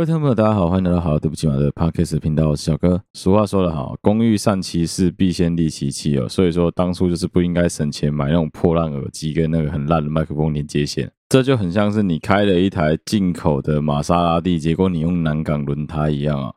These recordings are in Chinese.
各位听众朋友，大家好，欢迎来到好，对不起马的 Podcast 频道，我是小哥。俗话说得好，工欲善其事，必先利其器哦。所以说，当初就是不应该省钱买那种破烂耳机跟那个很烂的麦克风连接线，这就很像是你开了一台进口的玛莎拉蒂，结果你用南港轮胎一样啊。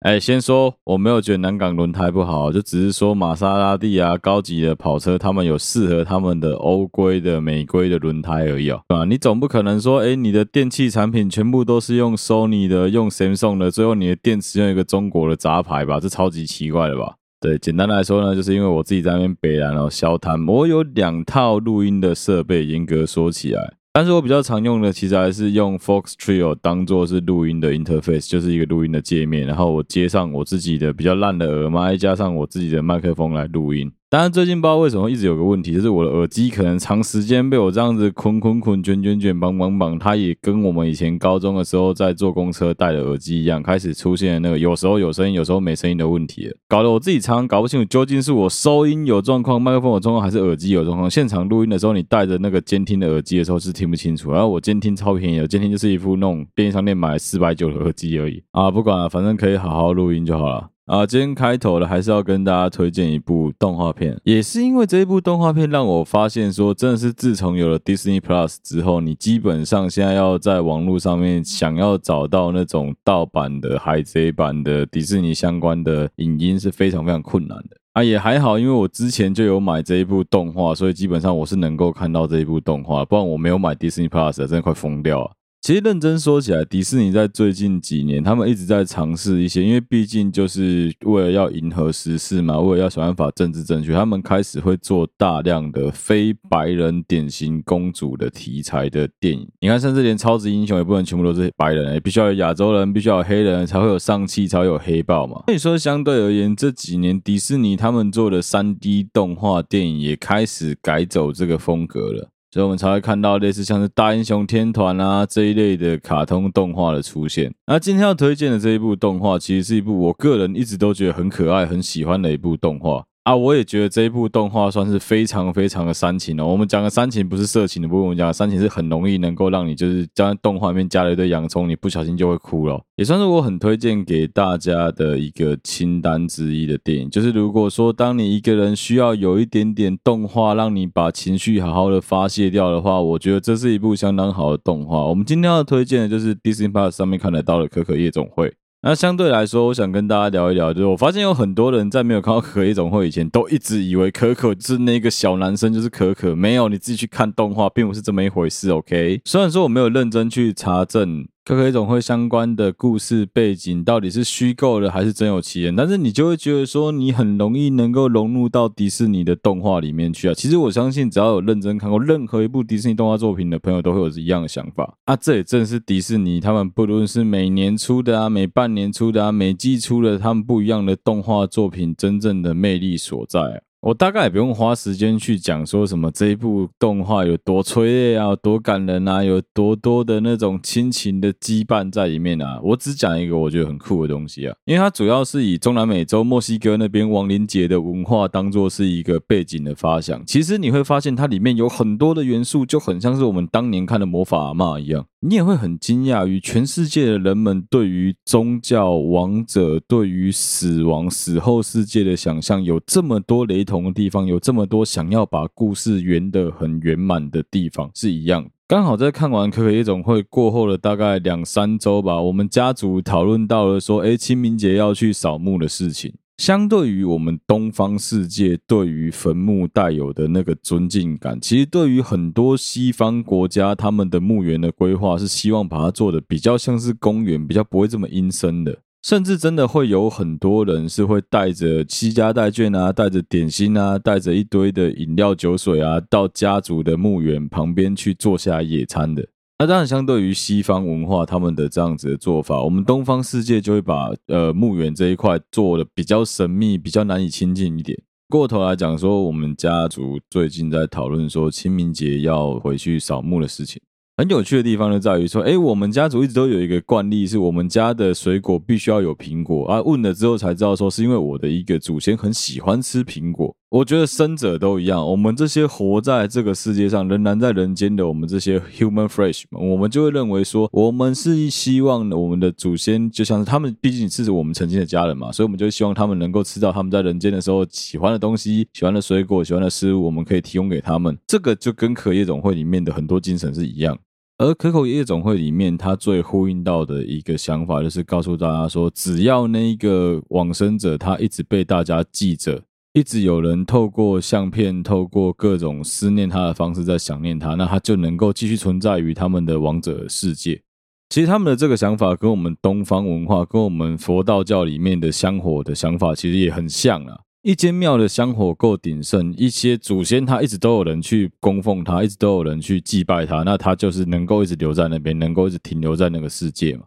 哎，先说我没有觉得南港轮胎不好，就只是说玛莎拉蒂啊，高级的跑车，他们有适合他们的欧规的、美规的轮胎而已啊，对吧？你总不可能说，哎，你的电器产品全部都是用 Sony 的、用 Samsung 的，最后你的电池用一个中国的杂牌吧？这超级奇怪的吧？对，简单来说呢，就是因为我自己在那边北南哦，消摊，我有两套录音的设备，严格说起来。但是我比较常用的，其实还是用 Fox Trio 当做是录音的 interface，就是一个录音的界面，然后我接上我自己的比较烂的耳麦，加上我自己的麦克风来录音。当然，最近不知道为什么一直有个问题，就是我的耳机可能长时间被我这样子捆捆捆、卷卷卷、绑绑绑，它也跟我们以前高中的时候在坐公车戴的耳机一样，开始出现那个有时候有声音、有时候没声音的问题了，搞得我自己常常搞不清楚究竟是我收音有状况、麦克风有状况，还是耳机有状况。现场录音的时候，你戴着那个监听的耳机的时候是听不清楚，然后我监听超便宜的，监听就是一副那种便利商店买四百九的耳机而已啊，不管了，反正可以好好录音就好了。啊，今天开头的还是要跟大家推荐一部动画片，也是因为这一部动画片让我发现说，真的是自从有了 Disney Plus 之后，你基本上现在要在网络上面想要找到那种盗版的海贼版的迪士尼相关的影音是非常非常困难的。啊，也还好，因为我之前就有买这一部动画，所以基本上我是能够看到这一部动画，不然我没有买 Disney Plus，真的快疯掉了。其实认真说起来，迪士尼在最近几年，他们一直在尝试一些，因为毕竟就是为了要迎合时事嘛，为了要想办法政治正确，他们开始会做大量的非白人典型公主的题材的电影。你看，甚至连超级英雄也不能全部都是白人，必须要有亚洲人，必须要有黑人，才会有上气，才会有黑豹嘛。所以说，相对而言，这几年迪士尼他们做的三 D 动画电影也开始改走这个风格了。所以我们才会看到类似像是大英雄天团啊这一类的卡通动画的出现。那今天要推荐的这一部动画，其实是一部我个人一直都觉得很可爱、很喜欢的一部动画。啊，我也觉得这一部动画算是非常非常的煽情哦。我们讲的煽情不是色情的部分，我们讲的煽情是很容易能够让你就是将动画里面加了一堆洋葱，你不小心就会哭了。也算是我很推荐给大家的一个清单之一的电影。就是如果说当你一个人需要有一点点动画让你把情绪好好的发泄掉的话，我觉得这是一部相当好的动画。我们今天要推荐的就是 Disney Plus 上面看得到的《可可夜总会》。那相对来说，我想跟大家聊一聊，就是我发现有很多人在没有看到可可夜总会以前，都一直以为可可是那个小男生，就是可可。没有，你自己去看动画，并不是这么一回事。OK，虽然说我没有认真去查证。可可夜总会相关的故事背景到底是虚构的还是真有其人？但是你就会觉得说，你很容易能够融入到迪士尼的动画里面去啊。其实我相信，只要有认真看过任何一部迪士尼动画作品的朋友，都会有一样的想法啊。这也正是迪士尼他们不论是每年出的啊，每半年出的啊，每季出的，他们不一样的动画作品真正的魅力所在。我大概也不用花时间去讲说什么这一部动画有多催泪啊，多感人啊，有多多的那种亲情的羁绊在里面啊。我只讲一个我觉得很酷的东西啊，因为它主要是以中南美洲墨西哥那边亡灵节的文化当做是一个背景的发想。其实你会发现它里面有很多的元素，就很像是我们当年看的魔法阿嬷一样。你也会很惊讶于全世界的人们对于宗教、王者、对于死亡、死后世界的想象有这么多雷同的地方，有这么多想要把故事圆得很圆满的地方是一样。刚好在看完《可可夜总会》过后的大概两三周吧，我们家族讨论到了说，诶，清明节要去扫墓的事情。相对于我们东方世界对于坟墓带有的那个尊敬感，其实对于很多西方国家，他们的墓园的规划是希望把它做的比较像是公园，比较不会这么阴森的。甚至真的会有很多人是会带着七家带眷啊，带着点心啊，带着一堆的饮料酒水啊，到家族的墓园旁边去坐下野餐的。那当然，相对于西方文化，他们的这样子的做法，我们东方世界就会把呃墓园这一块做的比较神秘，比较难以亲近一点。过头来讲说，我们家族最近在讨论说清明节要回去扫墓的事情。很有趣的地方就在于说，哎，我们家族一直都有一个惯例，是我们家的水果必须要有苹果啊。问了之后才知道说，是因为我的一个祖先很喜欢吃苹果。我觉得生者都一样，我们这些活在这个世界上，仍然在人间的我们这些 human flesh，我们就会认为说，我们是希望我们的祖先，就像是他们，毕竟是我们曾经的家人嘛，所以我们就希望他们能够吃到他们在人间的时候喜欢的东西，喜欢的水果，喜欢的食物，我们可以提供给他们。这个就跟可夜总会里面的很多精神是一样。而可口夜总会里面，它最呼应到的一个想法，就是告诉大家说，只要那一个往生者他一直被大家记着。一直有人透过相片，透过各种思念他的方式在想念他，那他就能够继续存在于他们的王者世界。其实他们的这个想法跟我们东方文化，跟我们佛道教里面的香火的想法其实也很像啊。一间庙的香火够鼎盛，一些祖先他一直都有人去供奉他，一直都有人去祭拜他，那他就是能够一直留在那边，能够一直停留在那个世界嘛。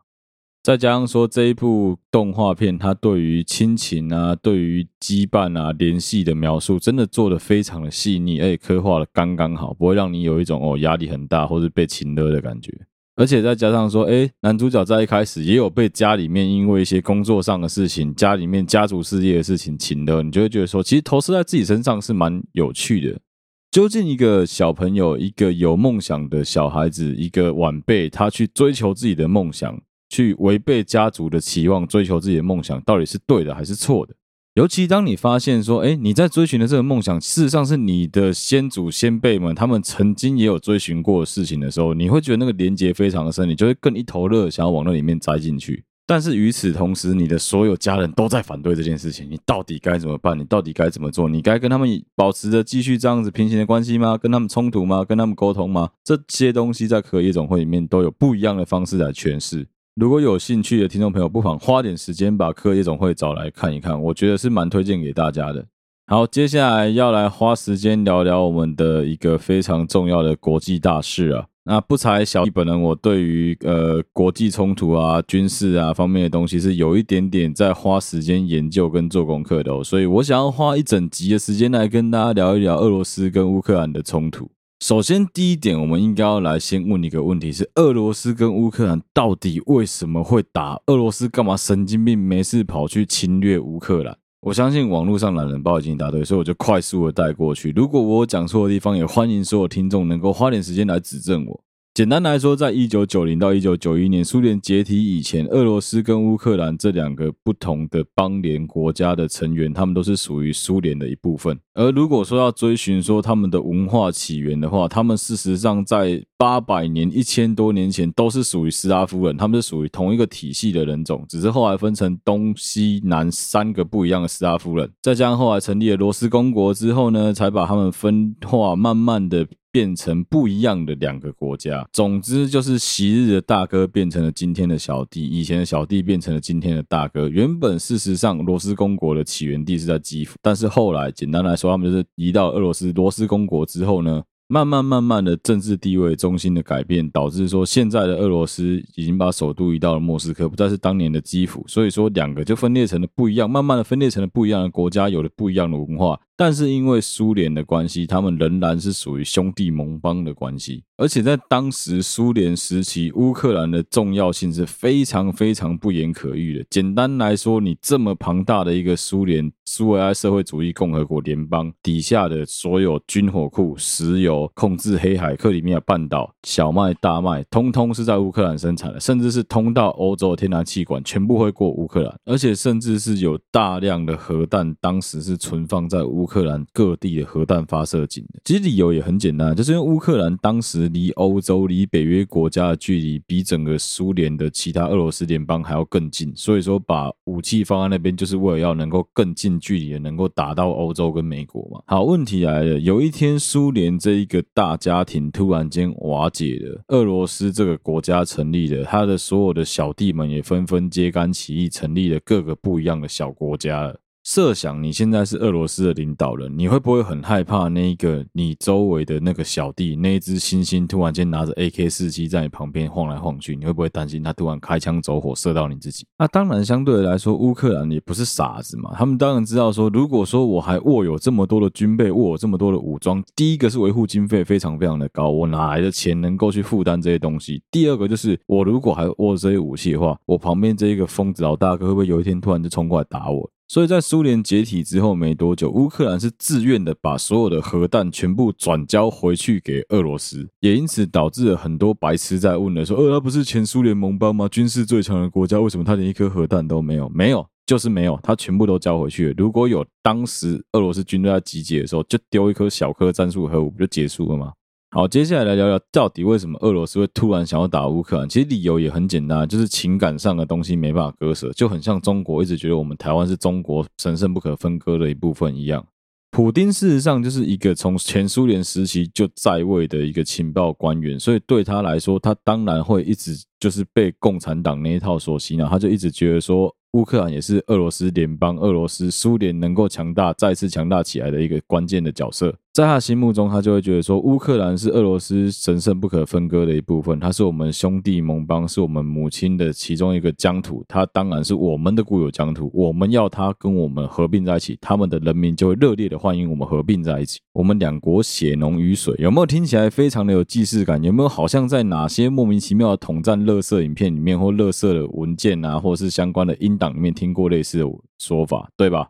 再加上说这一部动画片，它对于亲情啊、对于羁绊啊、联系的描述，真的做得非常的细腻，而且刻画的刚刚好，不会让你有一种哦压力很大或是被情勒的感觉。而且再加上说，哎，男主角在一开始也有被家里面因为一些工作上的事情、家里面家族事业的事情情勒，你就会觉得说，其实投射在自己身上是蛮有趣的。究竟一个小朋友、一个有梦想的小孩子、一个晚辈，他去追求自己的梦想。去违背家族的期望，追求自己的梦想，到底是对的还是错的？尤其当你发现说，哎，你在追寻的这个梦想，事实上是你的先祖先辈们他们曾经也有追寻过的事情的时候，你会觉得那个连结非常的深，你就会更一头热，想要往那里面栽进去。但是与此同时，你的所有家人都在反对这件事情，你到底该怎么办？你到底该怎么做？你该跟他们保持着继续这样子平行的关系吗？跟他们冲突吗？跟他们沟通吗？这些东西在可夜总会里面都有不一样的方式来诠释。如果有兴趣的听众朋友，不妨花点时间把可夜总会找来看一看，我觉得是蛮推荐给大家的。好，接下来要来花时间聊聊我们的一个非常重要的国际大事啊。那不才小弟本人，我对于呃国际冲突啊、军事啊方面的东西是有一点点在花时间研究跟做功课的哦，所以我想要花一整集的时间来跟大家聊一聊俄罗斯跟乌克兰的冲突。首先，第一点，我们应该要来先问一个问题：是俄罗斯跟乌克兰到底为什么会打？俄罗斯干嘛神经病没事跑去侵略乌克兰？我相信网络上懒人包已经答对，所以我就快速的带过去。如果我讲错的地方，也欢迎所有听众能够花点时间来指正我。简单来说，在一九九零到一九九一年苏联解体以前，俄罗斯跟乌克兰这两个不同的邦联国家的成员，他们都是属于苏联的一部分。而如果说要追寻说他们的文化起源的话，他们事实上在八百年、一千多年前都是属于斯拉夫人，他们是属于同一个体系的人种，只是后来分成东西南三个不一样的斯拉夫人。再加上后来成立了罗斯公国之后呢，才把他们分化，慢慢的。变成不一样的两个国家。总之就是昔日的大哥变成了今天的小弟，以前的小弟变成了今天的大哥。原本事实上罗斯公国的起源地是在基辅，但是后来简单来说，他们就是移到俄罗斯罗斯公国之后呢，慢慢慢慢的政治地位中心的改变，导致说现在的俄罗斯已经把首都移到了莫斯科，不再是当年的基辅。所以说两个就分裂成了不一样，慢慢的分裂成了不一样的国家，有了不一样的文化。但是因为苏联的关系，他们仍然是属于兄弟盟邦的关系。而且在当时苏联时期，乌克兰的重要性是非常非常不言可喻的。简单来说，你这么庞大的一个苏联苏维埃社会主义共和国联邦底下的所有军火库、石油、控制黑海、克里米亚半岛、小麦、大麦，通通是在乌克兰生产的，甚至是通到欧洲的天然气管全部会过乌克兰，而且甚至是有大量的核弹，当时是存放在乌克。乌克兰各地的核弹发射井，其实理由也很简单，就是因为乌克兰当时离欧洲、离北约国家的距离比整个苏联的其他俄罗斯联邦还要更近，所以说把武器放在那边，就是为了要能够更近距离的能够打到欧洲跟美国嘛。好，问题来了，有一天苏联这一个大家庭突然间瓦解了，俄罗斯这个国家成立了，他的所有的小弟们也纷纷揭竿起义，成立了各个不一样的小国家了。设想你现在是俄罗斯的领导人，你会不会很害怕那一个你周围的那个小弟，那一只猩猩突然间拿着 AK 四七在你旁边晃来晃去？你会不会担心他突然开枪走火射到你自己？那当然，相对来说，乌克兰也不是傻子嘛，他们当然知道说，如果说我还握有这么多的军备，握有这么多的武装，第一个是维护经费非常非常的高，我哪来的钱能够去负担这些东西？第二个就是我如果还握这些武器的话，我旁边这一个疯子老大哥会不会有一天突然就冲过来打我？所以在苏联解体之后没多久，乌克兰是自愿的把所有的核弹全部转交回去给俄罗斯，也因此导致了很多白痴在问的说：“呃，他不是前苏联盟邦吗？军事最强的国家，为什么他连一颗核弹都没有？没有，就是没有，他全部都交回去了。如果有当时俄罗斯军队在集结的时候，就丢一颗小颗战术核武，不就结束了吗？”好，接下来来聊聊到底为什么俄罗斯会突然想要打乌克兰？其实理由也很简单，就是情感上的东西没办法割舍，就很像中国一直觉得我们台湾是中国神圣不可分割的一部分一样。普丁事实上就是一个从前苏联时期就在位的一个情报官员，所以对他来说，他当然会一直就是被共产党那一套所洗脑，他就一直觉得说。乌克兰也是俄罗斯联邦、俄罗斯苏联能够强大、再次强大起来的一个关键的角色。在他心目中，他就会觉得说，乌克兰是俄罗斯神圣不可分割的一部分，它是我们兄弟盟邦，是我们母亲的其中一个疆土，它当然是我们的固有疆土。我们要它跟我们合并在一起，他们的人民就会热烈的欢迎我们合并在一起。我们两国血浓于水，有没有听起来非常的有既视感？有没有好像在哪些莫名其妙的统战垃圾影片里面，或垃圾的文件啊，或是相关的音？里面听过类似的说法，对吧？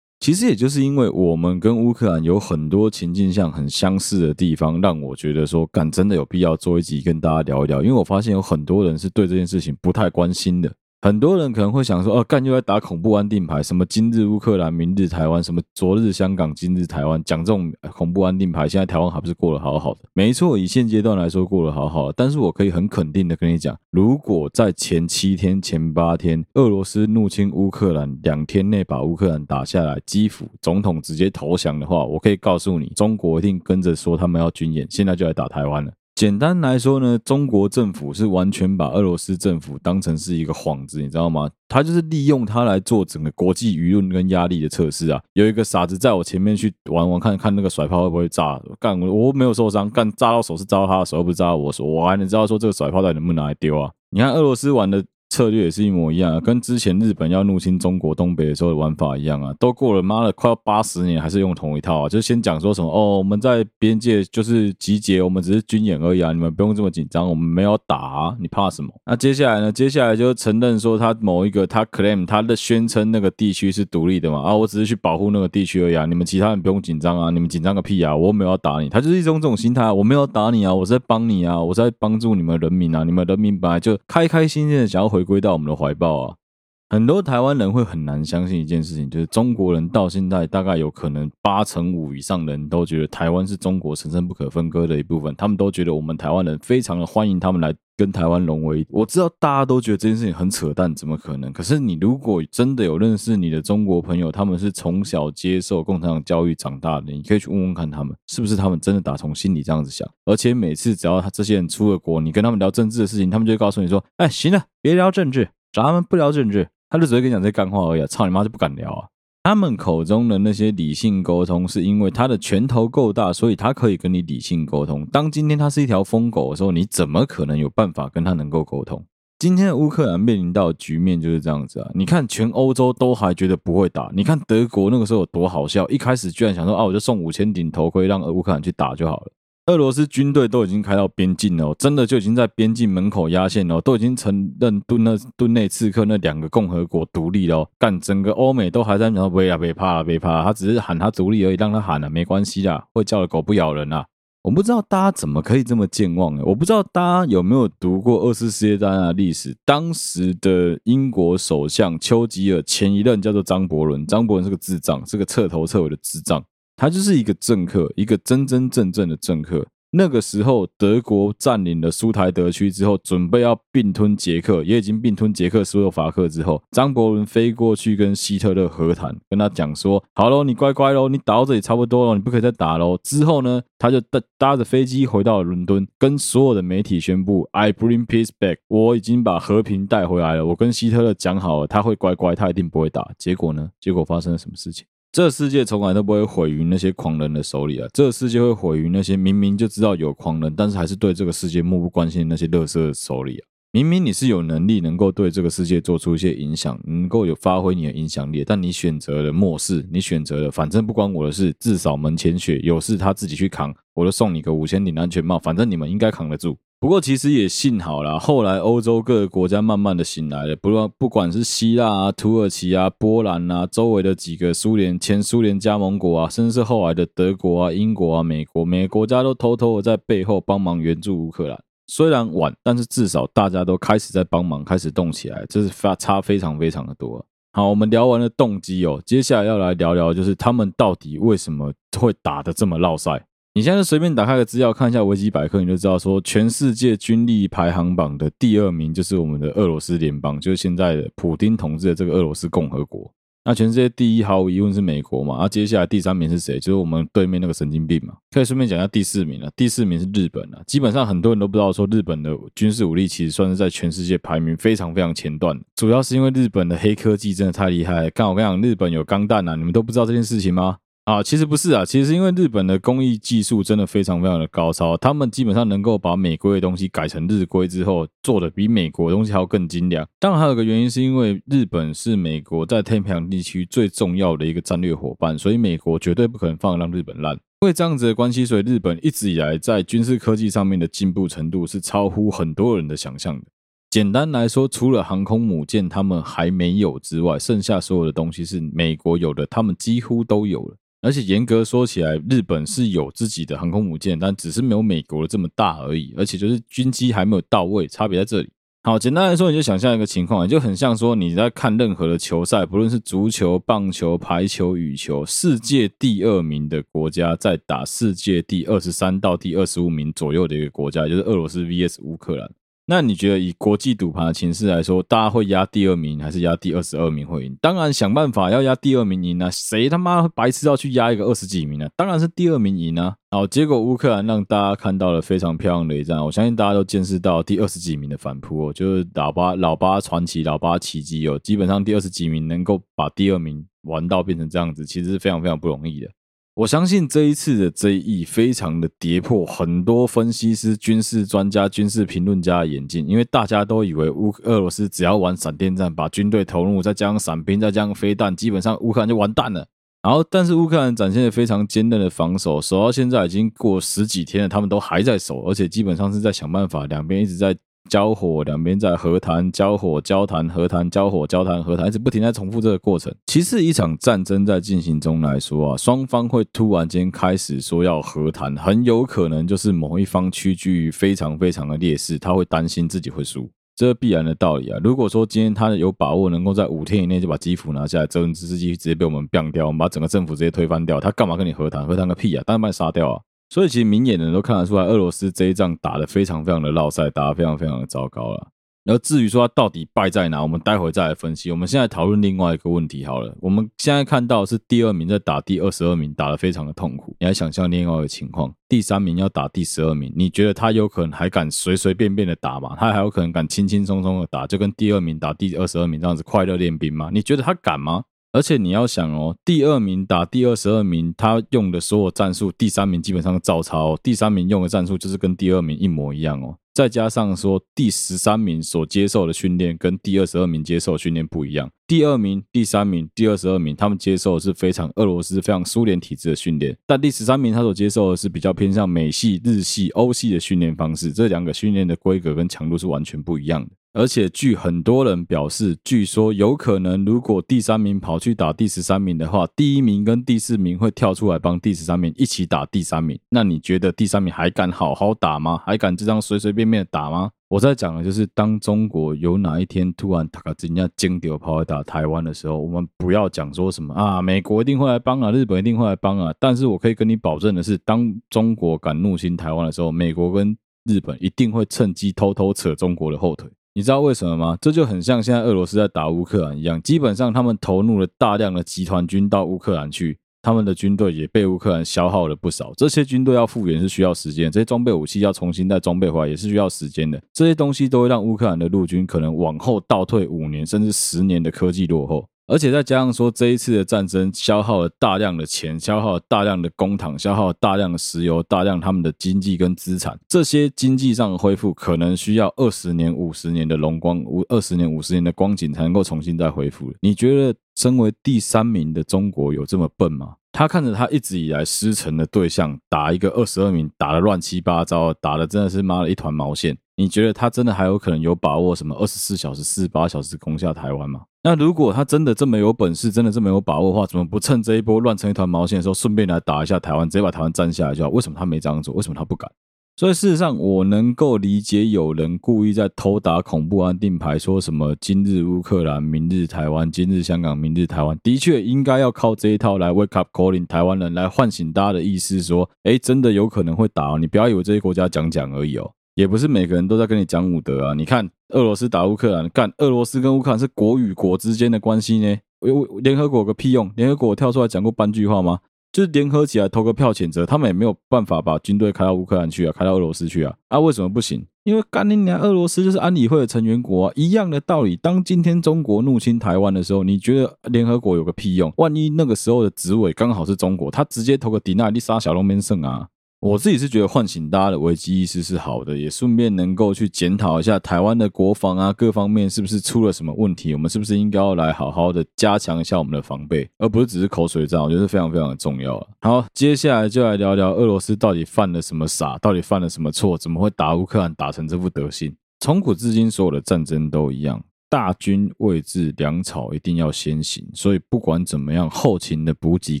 其实也就是因为我们跟乌克兰有很多情境上很相似的地方，让我觉得说，敢真的有必要做一集跟大家聊一聊。因为我发现有很多人是对这件事情不太关心的。很多人可能会想说，哦、啊，干又在打恐怖安定牌，什么今日乌克兰，明日台湾，什么昨日香港，今日台湾，讲这种恐怖安定牌，现在台湾还不是过得好好的？没错，以现阶段来说过得好好。但是我可以很肯定的跟你讲，如果在前七天、前八天，俄罗斯入侵乌克兰，两天内把乌克兰打下来，基辅总统直接投降的话，我可以告诉你，中国一定跟着说他们要军演，现在就来打台湾了。简单来说呢，中国政府是完全把俄罗斯政府当成是一个幌子，你知道吗？他就是利用它来做整个国际舆论跟压力的测试啊。有一个傻子在我前面去玩玩看看那个甩炮会不会炸，干我没有受伤，干炸到手是炸到他的手，又不是炸到我手，我还能知道说这个甩炮到底能不能拿来丢啊？你看俄罗斯玩的。策略也是一模一样啊，跟之前日本要入侵中国东北的时候的玩法一样啊，都过了妈的快要八十年，还是用同一套啊，就先讲说什么哦，我们在边界就是集结，我们只是军演而已啊，你们不用这么紧张，我们没有打，你怕什么？那接下来呢？接下来就承认说他某一个他 claim 他的宣称那个地区是独立的嘛，啊，我只是去保护那个地区而已啊，你们其他人不用紧张啊，你们紧张个屁啊，我没有要打你，他就是一种这种心态，我没有打你啊，我是在帮你啊，我是在帮助你们人民啊，你们人民本来就开开心心的想要回回归到我们的怀抱。啊！很多台湾人会很难相信一件事情，就是中国人到现在大概有可能八成五以上的人都觉得台湾是中国神圣不可分割的一部分。他们都觉得我们台湾人非常的欢迎他们来跟台湾融为。我知道大家都觉得这件事情很扯淡，怎么可能？可是你如果真的有认识你的中国朋友，他们是从小接受共产党教育长大的，你可以去问问看他们，是不是他们真的打从心里这样子想。而且每次只要他这些人出了国，你跟他们聊政治的事情，他们就会告诉你说：“哎，行了，别聊政治。”咱们不聊政治，他就只会跟你讲这些干话而已啊！操你妈就不敢聊啊！他们口中的那些理性沟通，是因为他的拳头够大，所以他可以跟你理性沟通。当今天他是一条疯狗的时候，你怎么可能有办法跟他能够沟通？今天的乌克兰面临到的局面就是这样子啊！你看，全欧洲都还觉得不会打，你看德国那个时候有多好笑，一开始居然想说啊，我就送五千顶头盔，让乌克兰去打就好了。俄罗斯军队都已经开到边境了，真的就已经在边境门口压线了，都已经承认顿那顿内刺客那两个共和国独立了。干，整个欧美都还在讲，别啊别怕了，别怕了，他只是喊他独立而已，让他喊了，没关系的，会叫的狗不咬人啊。我不知道大家怎么可以这么健忘，我不知道大家有没有读过二次世界大战的历史，当时的英国首相丘吉尔前一任叫做张伯伦，张伯伦是个智障，是个彻头彻尾的智障。他就是一个政客，一个真真正正的政客。那个时候，德国占领了苏台德区之后，准备要并吞捷克，也已经并吞捷克斯洛伐克之后，张伯伦飞过去跟希特勒和谈，跟他讲说：“好喽，你乖乖喽，你打到这里差不多了，你不可以再打喽。”之后呢，他就搭搭着飞机回到了伦敦，跟所有的媒体宣布：“I bring peace back，我已经把和平带回来了。我跟希特勒讲好了，他会乖乖，他一定不会打。”结果呢？结果发生了什么事情？这个世界从来都不会毁于那些狂人的手里啊！这个世界会毁于那些明明就知道有狂人，但是还是对这个世界漠不关心的那些乐色的手里啊！明明你是有能力能够对这个世界做出一些影响，能够有发挥你的影响力，但你选择了漠视，你选择了反正不关我的事，自扫门前雪，有事他自己去扛，我就送你个五千顶安全帽，反正你们应该扛得住。不过其实也幸好啦，后来欧洲各个国家慢慢的醒来了，不论不管是希腊啊、土耳其啊、波兰啊，周围的几个苏联前苏联加盟国啊，甚至是后来的德国啊、英国啊、美国，每个国家都偷偷的在背后帮忙援助乌克兰。虽然晚，但是至少大家都开始在帮忙，开始动起来，这是发差非常非常的多啊。好，我们聊完了动机哦，接下来要来聊聊，就是他们到底为什么会打得这么烙赛。你现在随便打开个资料看一下维基百科，你就知道说，全世界军力排行榜的第二名就是我们的俄罗斯联邦，就是现在的普丁统治的这个俄罗斯共和国。那全世界第一毫无疑问是美国嘛，那接下来第三名是谁？就是我们对面那个神经病嘛。可以顺便讲一下第四名了，第四名是日本啊。基本上很多人都不知道说，日本的军事武力其实算是在全世界排名非常非常前段，主要是因为日本的黑科技真的太厉害了。刚我跟你讲，日本有钢弹啊，你们都不知道这件事情吗？啊，其实不是啊，其实是因为日本的工艺技术真的非常非常的高超，他们基本上能够把美规的东西改成日规之后，做的比美国东西还要更精良。当然还有个原因是因为日本是美国在太平洋地区最重要的一个战略伙伴，所以美国绝对不可能放让日本烂。因为这样子的关系，所以日本一直以来在军事科技上面的进步程度是超乎很多人的想象的。简单来说，除了航空母舰他们还没有之外，剩下所有的东西是美国有的，他们几乎都有了。而且严格说起来，日本是有自己的航空母舰，但只是没有美国的这么大而已。而且就是军机还没有到位，差别在这里。好，简单来说，你就想象一个情况，就很像说你在看任何的球赛，不论是足球、棒球、排球、羽球，世界第二名的国家在打世界第二十三到第二十五名左右的一个国家，就是俄罗斯 VS 乌克兰。那你觉得以国际赌盘的情势来说，大家会压第二名还是压第二十二名会赢？当然想办法要压第二名赢啊！谁他妈白痴要去压一个二十几名呢？当然是第二名赢啊！好，结果乌克兰让大家看到了非常漂亮的一战，我相信大家都见识到第二十几名的反扑哦，就是老八老八传奇老八奇迹哦，基本上第二十几名能够把第二名玩到变成这样子，其实是非常非常不容易的。我相信这一次的这一役非常的跌破很多分析师、军事专家、军事评论家的眼镜，因为大家都以为乌俄罗斯只要玩闪电战，把军队投入，再加上伞兵，再加上飞弹，基本上乌克兰就完蛋了。然后，但是乌克兰展现了非常坚韧的防守，守到现在已经过十几天了，他们都还在守，而且基本上是在想办法，两边一直在。交火，两边在和谈，交火，交谈，和谈，交火，交谈，和谈，一直不停在重复这个过程。其实一场战争在进行中来说啊，双方会突然间开始说要和谈，很有可能就是某一方屈居于非常非常的劣势，他会担心自己会输，这是必然的道理啊。如果说今天他有把握能够在五天以内就把基辅拿下来，泽连斯基直接被我们干掉，我们把整个政府直接推翻掉，他干嘛跟你和谈？和谈个屁啊！当然把你杀掉啊！所以其实明眼人都看得出来，俄罗斯这一仗打得非常非常的落赛，打得非常非常的糟糕了。然后至于说他到底败在哪，我们待会再来分析。我们现在讨论另外一个问题好了。我们现在看到是第二名在打第二十二名，打得非常的痛苦。你来想象另外一个情况，第三名要打第十二名，你觉得他有可能还敢随随便便的打吗？他还有可能敢轻轻松松的打，就跟第二名打第二十二名这样子快乐练兵吗？你觉得他敢吗？而且你要想哦，第二名打第二十二名，他用的所有战术，第三名基本上照抄，第三名用的战术就是跟第二名一模一样哦。再加上说，第十三名所接受的训练跟第二十二名接受的训练不一样。第二名、第三名、第二十二名，他们接受的是非常俄罗斯、非常苏联体制的训练，但第十三名他所接受的是比较偏向美系、日系、欧系的训练方式。这两个训练的规格跟强度是完全不一样的。而且据很多人表示，据说有可能，如果第三名跑去打第十三名的话，第一名跟第四名会跳出来帮第十三名一起打第三名。那你觉得第三名还敢好好打吗？还敢这样随随便便打吗？我在讲的就是，当中国有哪一天突然他把人家金丢跑来打台湾的时候，我们不要讲说什么啊，美国一定会来帮啊，日本一定会来帮啊。但是我可以跟你保证的是，当中国敢入侵台湾的时候，美国跟日本一定会趁机偷偷扯中国的后腿。你知道为什么吗？这就很像现在俄罗斯在打乌克兰一样，基本上他们投入了大量的集团军到乌克兰去，他们的军队也被乌克兰消耗了不少。这些军队要复原是需要时间，这些装备武器要重新再装备回来也是需要时间的。这些东西都会让乌克兰的陆军可能往后倒退五年甚至十年的科技落后。而且再加上说，这一次的战争消耗了大量的钱，消耗了大量的公帑，消耗了大量的石油，大量他们的经济跟资产，这些经济上的恢复可能需要二十年、五十年的荣光，五二十年、五十年的光景才能够重新再恢复。你觉得身为第三名的中国有这么笨吗？他看着他一直以来师承的对象打一个二十二名，打得乱七八糟，打得真的是妈的一团毛线。你觉得他真的还有可能有把握什么二十四小时、四十八小时攻下台湾吗？那如果他真的这么有本事，真的这么有把握的话，怎么不趁这一波乱成一团毛线的时候，顺便来打一下台湾，直接把台湾占下来就好？为什么他没这样做？为什么他不敢？所以事实上，我能够理解有人故意在偷打恐怖安定牌，说什么今日乌克兰，明日台湾，今日香港，明日台湾，的确应该要靠这一套来 wake up calling 台湾人，来唤醒大家的意识，说，哎，真的有可能会打哦，你不要以为这些国家讲讲而已哦。也不是每个人都在跟你讲武德啊！你看俄罗斯打乌克兰，干俄罗斯跟乌克兰是国与国之间的关系呢？有联合国有个屁用？联合国跳出来讲过半句话吗？就是联合起来投个票谴责，他们也没有办法把军队开到乌克兰去啊，开到俄罗斯去啊！啊，为什么不行？因为干你娘，俄罗斯就是安理会的成员国啊，一样的道理。当今天中国入侵台湾的时候，你觉得联合国有个屁用？万一那个时候的执委刚好是中国，他直接投个抵赖你杀小龙边胜啊！我自己是觉得唤醒大家的危机意识是好的，也顺便能够去检讨一下台湾的国防啊，各方面是不是出了什么问题？我们是不是应该要来好好的加强一下我们的防备，而不是只是口水战？我觉得是非常非常的重要。好，接下来就来聊聊俄罗斯到底犯了什么傻，到底犯了什么错，怎么会打乌克兰打成这副德行？从古至今，所有的战争都一样。大军未至，粮草一定要先行。所以不管怎么样，后勤的补给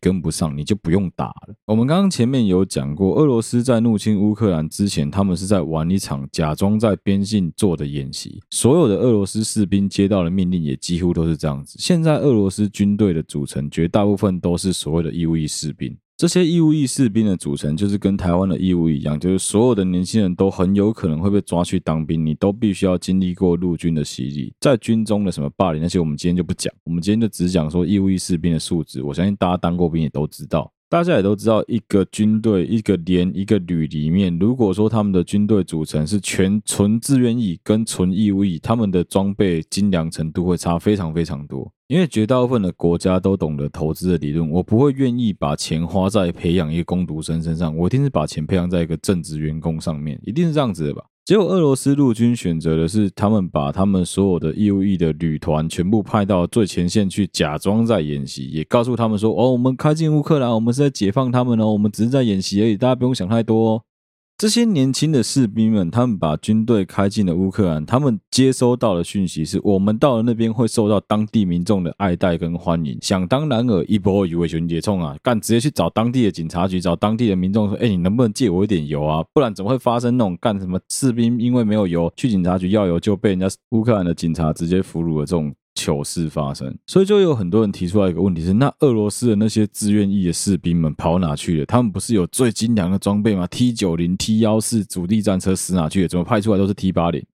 跟不上，你就不用打了。我们刚刚前面有讲过，俄罗斯在入侵乌克兰之前，他们是在玩一场假装在边境做的演习。所有的俄罗斯士兵接到的命令也几乎都是这样子。现在俄罗斯军队的组成，绝大部分都是所谓的义务役士兵。这些义务役士兵的组成，就是跟台湾的义务一样，就是所有的年轻人都很有可能会被抓去当兵，你都必须要经历过陆军的洗礼，在军中的什么霸凌那些，我们今天就不讲，我们今天就只讲说义务役士兵的素质。我相信大家当过兵也都知道。大家也都知道，一个军队、一个连、一个旅里面，如果说他们的军队组成是全纯自愿役跟纯义务役，他们的装备精良程度会差非常非常多。因为绝大部分的国家都懂得投资的理论，我不会愿意把钱花在培养一个工读生身上，我一定是把钱培养在一个正职员工上面，一定是这样子的吧。结果，俄罗斯陆军选择的是，他们把他们所有的义务役的旅团全部派到最前线去，假装在演习，也告诉他们说：“哦，我们开进乌克兰，我们是在解放他们哦，我们只是在演习而已，大家不用想太多哦。”这些年轻的士兵们，他们把军队开进了乌克兰。他们接收到的讯息是：我们到了那边会受到当地民众的爱戴跟欢迎。想当然尔，一波以为群结冲啊，干直接去找当地的警察局，找当地的民众说：“哎，你能不能借我一点油啊？不然怎么会发生那种干什么士兵因为没有油去警察局要油，就被人家乌克兰的警察直接俘虏了这种。”糗事发生，所以就有很多人提出来一个问题是：那俄罗斯的那些志愿役的士兵们跑哪去了？他们不是有最精良的装备吗？T 九零、T 幺四主力战车死哪去了？怎么派出来都是 T 八零？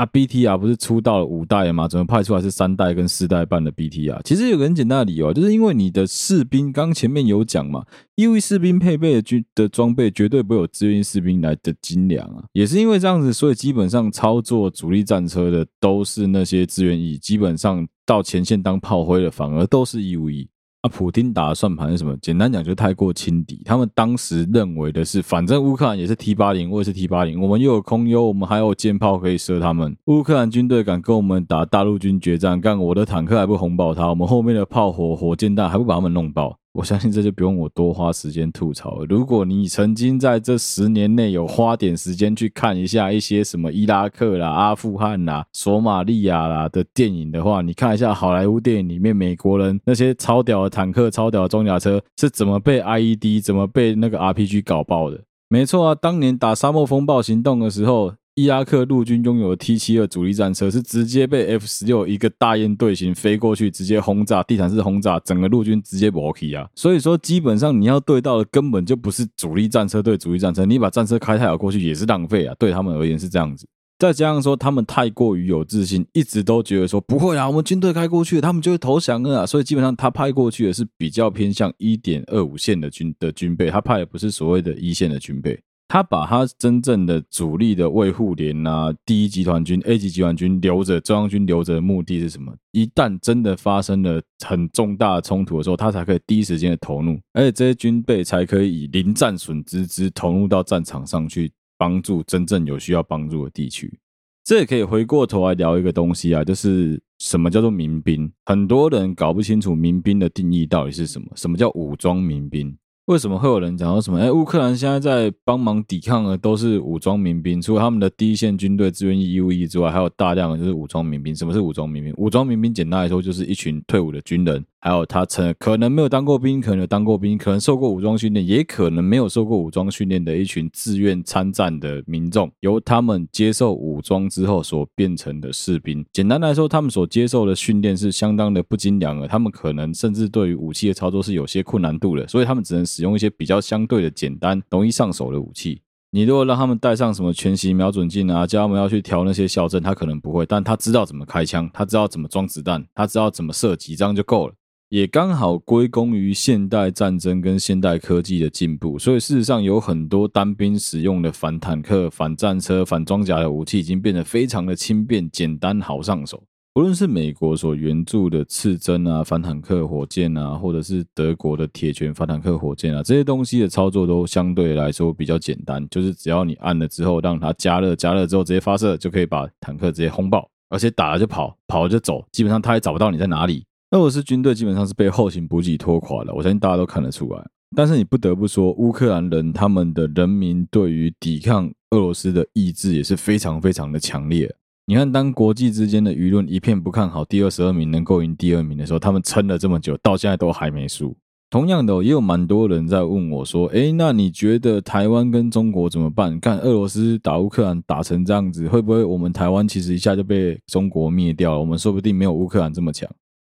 啊，BTR 不是出到了五代了吗？怎么派出来是三代跟四代半的 BTR？其实有个很简单的理由，就是因为你的士兵刚前面有讲嘛，义务士兵配备的军的装备绝对不会有志愿士兵来的精良啊。也是因为这样子，所以基本上操作主力战车的都是那些志愿役，基本上到前线当炮灰的反而都是义务役。啊，普丁打的算盘是什么？简单讲，就太过轻敌。他们当时认为的是，反正乌克兰也是 T 八零，我也是 T 八零，我们又有空优，我们还有舰炮可以射他们。乌克兰军队敢跟我们打大陆军决战，干我的坦克还不轰爆他，我们后面的炮火、火箭弹还不把他们弄爆。我相信这就不用我多花时间吐槽了。如果你曾经在这十年内有花点时间去看一下一些什么伊拉克啦、阿富汗啦、索马利亚啦的电影的话，你看一下好莱坞电影里面美国人那些超屌的坦克、超屌的装甲车是怎么被 IED、怎么被那个 RPG 搞爆的。没错啊，当年打沙漠风暴行动的时候。伊拉克陆军拥有的 T 七二主力战车是直接被 F 十六一个大雁队形飞过去，直接轰炸，地毯式轰炸，整个陆军直接没气啊！所以说，基本上你要对到的根本就不是主力战车对主力战车，你把战车开太好过去也是浪费啊！对他们而言是这样子。再加上说，他们太过于有自信，一直都觉得说不会啊，我们军队开过去，他们就会投降了啊！所以基本上他派过去的是比较偏向一点二五线的军的军备，他派的不是所谓的一线的军备。他把他真正的主力的卫护连啊，第一集团军、A 级集团军留着，中央军留着的目的是什么？一旦真的发生了很重大的冲突的时候，他才可以第一时间的投入，而且这些军备才可以以零战损之姿投入到战场上去，帮助真正有需要帮助的地区。这也可以回过头来聊一个东西啊，就是什么叫做民兵？很多人搞不清楚民兵的定义到底是什么？什么叫武装民兵？为什么会有人讲到什么？哎，乌克兰现在在帮忙抵抗的都是武装民兵，除了他们的第一线军队志愿义务役之外，还有大量的就是武装民兵。什么是武装民兵？武装民兵简单来说就是一群退伍的军人。还有他曾可能没有当过兵，可能有当过兵，可能受过武装训练，也可能没有受过武装训练的一群自愿参战的民众，由他们接受武装之后所变成的士兵。简单来说，他们所接受的训练是相当的不精良的，他们可能甚至对于武器的操作是有些困难度的，所以他们只能使用一些比较相对的简单、容易上手的武器。你如果让他们带上什么全息瞄准镜啊，叫他们要去调那些校正，他可能不会，但他知道怎么开枪，他知道怎么装子弹，他知道怎么射击，这样就够了。也刚好归功于现代战争跟现代科技的进步，所以事实上有很多单兵使用的反坦克、反战车、反装甲的武器已经变得非常的轻便、简单、好上手。无论是美国所援助的刺针啊、反坦克火箭啊，或者是德国的铁拳反坦克火箭啊，这些东西的操作都相对来说比较简单，就是只要你按了之后让它加热，加热之后直接发射，就可以把坦克直接轰爆，而且打了就跑，跑了就走，基本上他也找不到你在哪里。俄罗斯军队基本上是被后勤补给拖垮了，我相信大家都看得出来。但是你不得不说，乌克兰人他们的人民对于抵抗俄罗斯的意志也是非常非常的强烈。你看，当国际之间的舆论一片不看好第二十二名能够赢第二名的时候，他们撑了这么久，到现在都还没输。同样的，也有蛮多人在问我说：“诶，那你觉得台湾跟中国怎么办？看俄罗斯打乌克兰打成这样子，会不会我们台湾其实一下就被中国灭掉了？我们说不定没有乌克兰这么强。”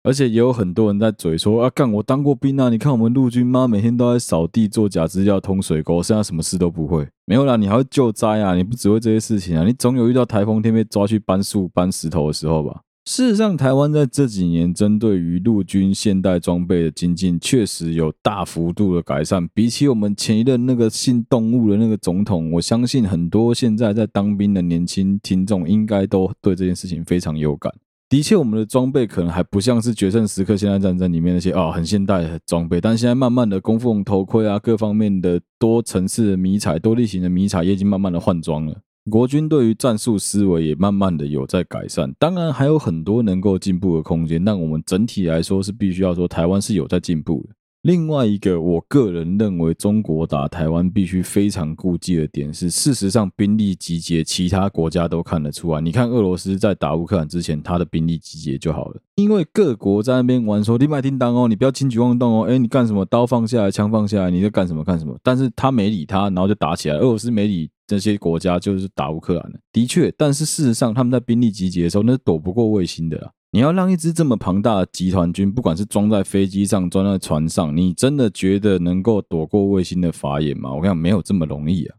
而且也有很多人在嘴说啊，干我当过兵啊！你看我们陆军妈每天都在扫地、做假资料、通水沟，剩下什么事都不会。没有啦，你还会救灾啊！你不只会这些事情啊，你总有遇到台风天被抓去搬树、搬石头的时候吧？事实上，台湾在这几年针对于陆军现代装备的精进，确实有大幅度的改善。比起我们前一任那个信动物的那个总统，我相信很多现在在当兵的年轻听众应该都对这件事情非常有感。的确，我们的装备可能还不像是决胜时刻、现代战争里面那些啊、很现代的装备，但现在慢慢的，供奉头盔啊，各方面的多层次的迷彩、多类型的迷彩也已经慢慢的换装了。国军对于战术思维也慢慢的有在改善，当然还有很多能够进步的空间，但我们整体来说是必须要说，台湾是有在进步的。另外一个，我个人认为中国打台湾必须非常顾忌的点是，事实上兵力集结，其他国家都看得出来。你看俄罗斯在打乌克兰之前，他的兵力集结就好了。因为各国在那边玩说，你买叮当哦，你不要轻举妄动哦。哎，你干什么？刀放下来，枪放下来，你在干什么？干什么？但是他没理他，然后就打起来。俄罗斯没理这些国家，就是打乌克兰的。的确，但是事实上，他们在兵力集结的时候，那是躲不过卫星的。你要让一支这么庞大的集团军，不管是装在飞机上、装在船上，你真的觉得能够躲过卫星的法眼吗？我跟你讲，没有这么容易啊！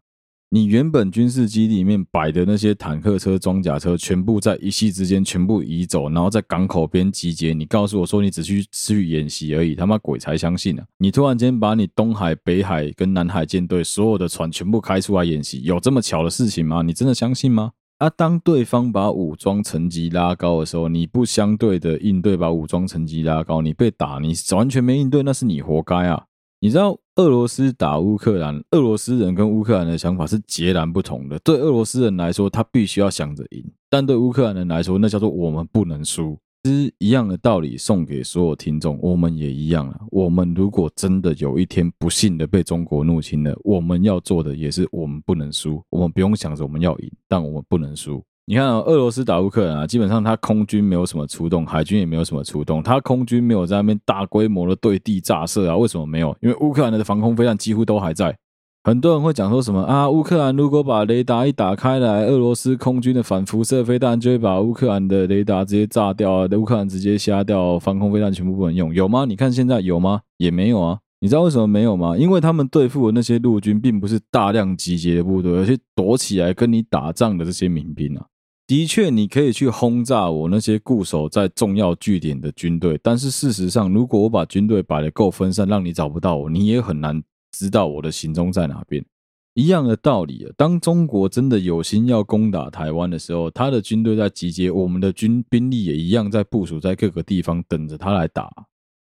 你原本军事基地里面摆的那些坦克车、装甲车，全部在一夕之间全部移走，然后在港口边集结。你告诉我说你只去去演习而已，他妈鬼才相信啊！你突然间把你东海、北海跟南海舰队所有的船全部开出来演习，有这么巧的事情吗？你真的相信吗？啊，当对方把武装层级拉高的时候，你不相对的应对，把武装层级拉高，你被打，你完全没应对，那是你活该啊！你知道俄罗斯打乌克兰，俄罗斯人跟乌克兰的想法是截然不同的。对俄罗斯人来说，他必须要想着赢；但对乌克兰人来说，那叫做我们不能输。其实一样的道理，送给所有听众，我们也一样了。我们如果真的有一天不幸的被中国入侵了，我们要做的也是我们不能输。我们不用想着我们要赢，但我们不能输。你看啊，俄罗斯打乌克兰啊，基本上他空军没有什么出动，海军也没有什么出动，他空军没有在那边大规模的对地炸射啊。为什么没有？因为乌克兰的防空飞弹几乎都还在。很多人会讲说什么啊？乌克兰如果把雷达一打开来，俄罗斯空军的反辐射飞弹就会把乌克兰的雷达直接炸掉啊！乌克兰直接瞎掉，防空飞弹全部不能用，有吗？你看现在有吗？也没有啊！你知道为什么没有吗？因为他们对付的那些陆军并不是大量集结的部队，而是躲起来跟你打仗的这些民兵啊。的确，你可以去轰炸我那些固守在重要据点的军队，但是事实上，如果我把军队摆得够分散，让你找不到我，你也很难。知道我的行踪在哪边，一样的道理啊。当中国真的有心要攻打台湾的时候，他的军队在集结，我们的军兵力也一样在部署在各个地方，等着他来打。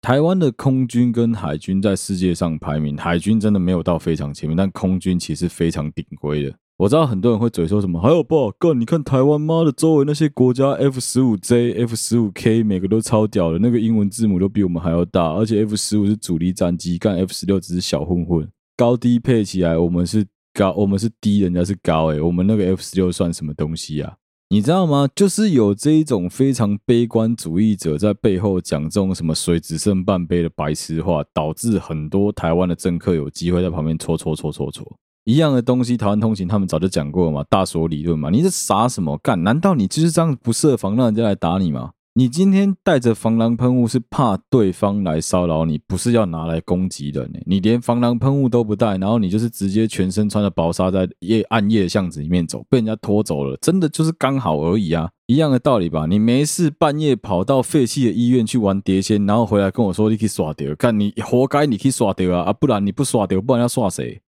台湾的空军跟海军在世界上排名，海军真的没有到非常前面，但空军其实非常顶规的。我知道很多人会嘴说什么，还有不干？你看台湾妈的周围那些国家，F 十五 J、F 十五 K，每个都超屌的，那个英文字母都比我们还要大，而且 F 十五是主力战机，干 F 十六只是小混混，高低配起来，我们是高，我们是低，人家是高，诶，我们那个 F 十六算什么东西啊？你知道吗？就是有这一种非常悲观主义者在背后讲这种什么水只剩半杯的白痴话，导致很多台湾的政客有机会在旁边戳戳戳戳戳。一样的东西，台湾通勤他们早就讲过了嘛，大锁理论嘛。你这傻什么干？难道你就是这样不设防，让人家来打你吗？你今天带着防狼喷雾是怕对方来骚扰你，不是要拿来攻击人呢？你连防狼喷雾都不带，然后你就是直接全身穿着薄纱在夜暗夜巷子里面走，被人家拖走了，真的就是刚好而已啊！一样的道理吧？你没事半夜跑到废弃的医院去玩碟仙，然后回来跟我说你可以耍掉，看你活该，你可以耍掉啊！啊，不然你不耍掉，不然要耍谁？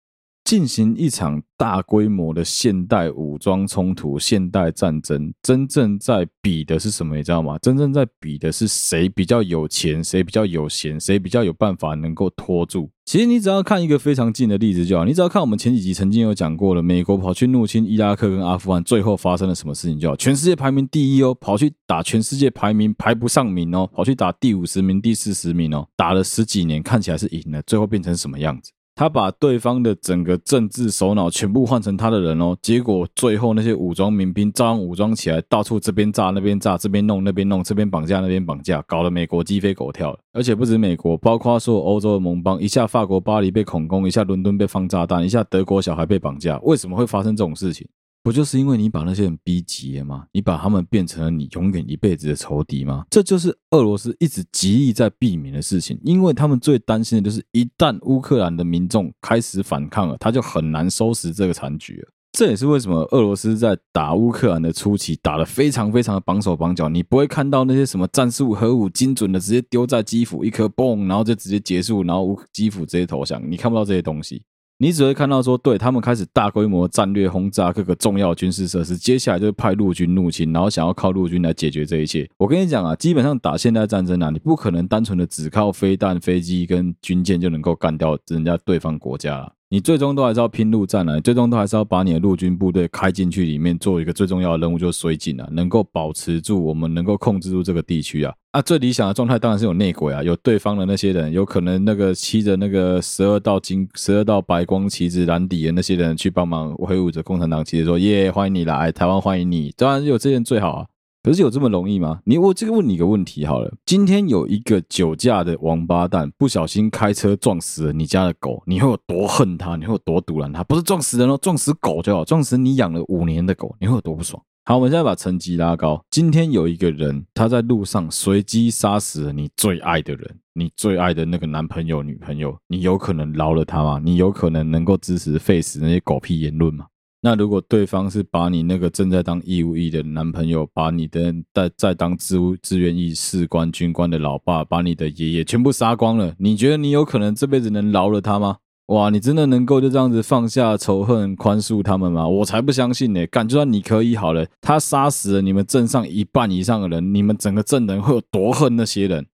进行一场大规模的现代武装冲突、现代战争，真正在比的是什么？你知道吗？真正在比的是谁比较有钱，谁比较有闲，谁比较有办法能够拖住。其实你只要看一个非常近的例子就好，你只要看我们前几集曾经有讲过了，美国跑去入侵伊拉克跟阿富汗，最后发生了什么事情就好，全世界排名第一哦，跑去打全世界排名排不上名哦，跑去打第五十名、第四十名哦，打了十几年，看起来是赢了，最后变成什么样子？他把对方的整个政治首脑全部换成他的人哦，结果最后那些武装民兵照样武装起来，到处这边炸那边炸，这边弄那边弄，这边绑架那边绑架，搞得美国鸡飞狗跳。而且不止美国，包括说欧洲的盟邦，一下法国巴黎被恐攻，一下伦敦被放炸弹，一下德国小孩被绑架，为什么会发生这种事情？不就是因为你把那些人逼急了吗？你把他们变成了你永远一辈子的仇敌吗？这就是俄罗斯一直极力在避免的事情，因为他们最担心的就是一旦乌克兰的民众开始反抗了，他就很难收拾这个残局了。这也是为什么俄罗斯在打乌克兰的初期打得非常非常的绑手绑脚，你不会看到那些什么战术核武精准的直接丢在基辅一颗嘣，然后就直接结束，然后乌基辅直接投降，你看不到这些东西。你只会看到说，对，他们开始大规模战略轰炸各个重要军事设施，接下来就派陆军入侵，然后想要靠陆军来解决这一切。我跟你讲啊，基本上打现代战争啊，你不可能单纯的只靠飞弹、飞机跟军舰就能够干掉人家对方国家。你最终都还是要拼陆战啊，最终都还是要把你的陆军部队开进去里面，做一个最重要的任务，就是水井啊，能够保持住我们能够控制住这个地区啊。啊，最理想的状态当然是有内鬼啊，有对方的那些人，有可能那个骑着那个十二道金、十二道白光旗子蓝底的那些人去帮忙挥舞着共产党旗帜，说耶，欢迎你来台湾，欢迎你，当然有这些最好啊。可是有这么容易吗？你我这个问你一个问题好了，今天有一个酒驾的王八蛋不小心开车撞死了你家的狗，你会有多恨他？你会有多毒烂他？不是撞死人哦，撞死狗就好，撞死你养了五年的狗，你会有多不爽？好，我们现在把层级拉高。今天有一个人他在路上随机杀死了你最爱的人，你最爱的那个男朋友、女朋友，你有可能饶了他吗？你有可能能够支持 Face 那些狗屁言论吗？那如果对方是把你那个正在当义务役的男朋友，把你的在在当志志愿役士官军官的老爸，把你的爷爷全部杀光了，你觉得你有可能这辈子能饶了他吗？哇，你真的能够就这样子放下仇恨，宽恕他们吗？我才不相信呢！感觉到你可以好了，他杀死了你们镇上一半以上的人，你们整个镇人会有多恨那些人？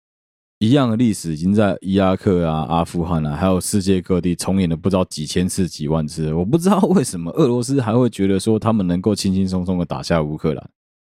一样的历史已经在伊拉克啊、阿富汗啊，还有世界各地重演了不知道几千次、几万次。我不知道为什么俄罗斯还会觉得说他们能够轻轻松松的打下乌克兰。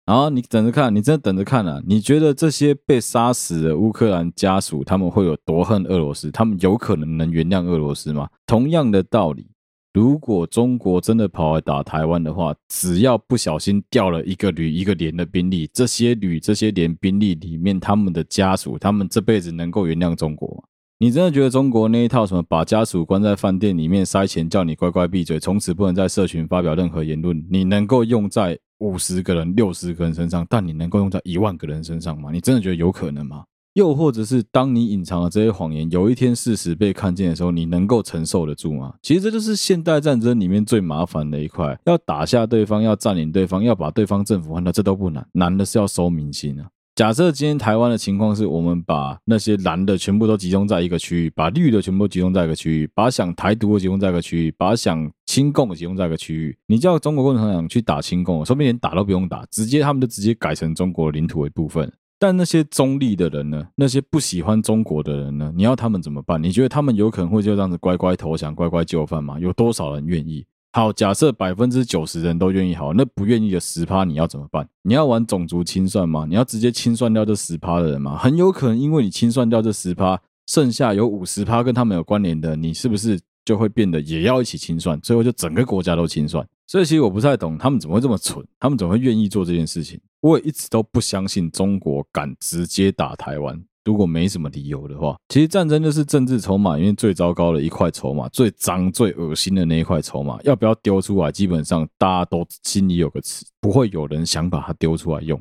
然后你等着看，你真的等着看啊！你觉得这些被杀死的乌克兰家属他们会有多恨俄罗斯？他们有可能能原谅俄罗斯吗？同样的道理。如果中国真的跑来打台湾的话，只要不小心调了一个旅一个连的兵力，这些旅这些连兵力里面，他们的家属，他们这辈子能够原谅中国吗？你真的觉得中国那一套什么把家属关在饭店里面塞钱叫你乖乖闭嘴，从此不能在社群发表任何言论，你能够用在五十个人、六十个人身上，但你能够用在一万个人身上吗？你真的觉得有可能吗？又或者是当你隐藏了这些谎言，有一天事实被看见的时候，你能够承受得住吗？其实这就是现代战争里面最麻烦的一块，要打下对方，要占领对方，要把对方政府换掉，这都不难，难的是要收民心啊。假设今天台湾的情况是我们把那些蓝的全部都集中在一个区域，把绿的全部集中在一个区域，把想台独的集中在一个区域，把想亲共的集中在一个区域，你叫中国共产党去打亲共，说不定连打都不用打，直接他们就直接改成中国领土的一部分。但那些中立的人呢？那些不喜欢中国的人呢？你要他们怎么办？你觉得他们有可能会就这样子乖乖投降、乖乖就范吗？有多少人愿意？好，假设百分之九十人都愿意，好，那不愿意的十趴你要怎么办？你要玩种族清算吗？你要直接清算掉这十趴的人吗？很有可能因为你清算掉这十趴，剩下有五十趴跟他们有关联的，你是不是就会变得也要一起清算？最后就整个国家都清算。所以其实我不太懂他们怎么会这么蠢，他们怎么会愿意做这件事情？我也一直都不相信中国敢直接打台湾。如果没什么理由的话，其实战争就是政治筹码，因为最糟糕的一块筹码，最脏、最恶心的那一块筹码，要不要丢出来，基本上大家都心里有个词，不会有人想把它丢出来用。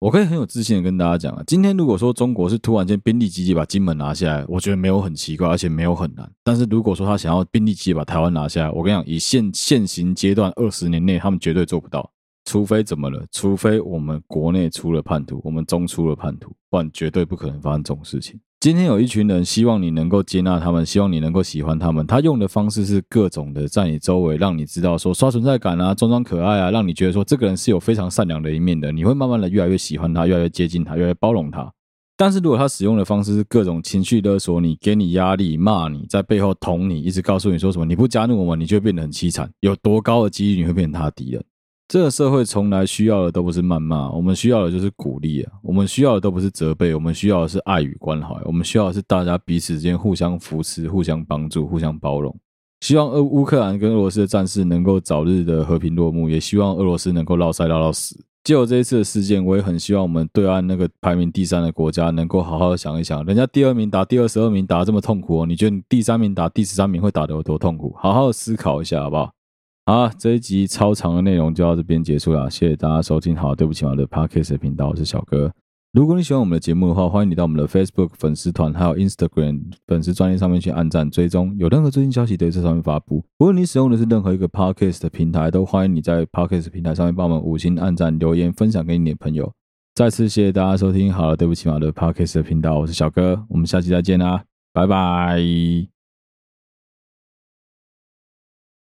我可以很有自信的跟大家讲啊，今天如果说中国是突然间兵力集结把金门拿下来，我觉得没有很奇怪，而且没有很难。但是如果说他想要兵力集结把台湾拿下来，我跟你讲，以现现行阶段二十年内，他们绝对做不到。除非怎么了？除非我们国内出了叛徒，我们中出了叛徒，不然绝对不可能发生这种事情。今天有一群人希望你能够接纳他们，希望你能够喜欢他们。他用的方式是各种的在你周围让你知道说刷存在感啊，装装可爱啊，让你觉得说这个人是有非常善良的一面的。你会慢慢的越来越喜欢他，越来越接近他，越来越包容他。但是如果他使用的方式是各种情绪勒索你，给你压力，骂你，在背后捅你，一直告诉你说什么你不加入我们，你就会变得很凄惨。有多高的几率你会变成他的敌人？这个社会从来需要的都不是谩骂，我们需要的就是鼓励啊！我们需要的都不是责备，我们需要的是爱与关怀，我们需要的是大家彼此之间互相扶持、互相帮助、互相包容。希望俄乌克兰跟俄罗斯的战事能够早日的和平落幕，也希望俄罗斯能够落赛落到死。借由这一次的事件，我也很希望我们对岸那个排名第三的国家能够好好的想一想，人家第二名打第二十二名打得这么痛苦哦，你觉得你第三名打第十三名会打得有多痛苦？好好的思考一下，好不好？好，这一集超长的内容就到这边结束了，谢谢大家收听。好，对不起，我的 Podcast 频道，我是小哥。如果你喜欢我们的节目的话，欢迎你到我们的 Facebook 粉丝团，还有 Instagram 粉丝专页上面去按赞追踪，有任何最新消息都在上面发布。无论你使用的是任何一个 Podcast 的平台，都欢迎你在 Podcast 平台上面帮我们五星按赞、留言、分享给你的朋友。再次谢谢大家收听。好了，对不起，我的 Podcast 频道，我是小哥，我们下期再见啦，拜拜。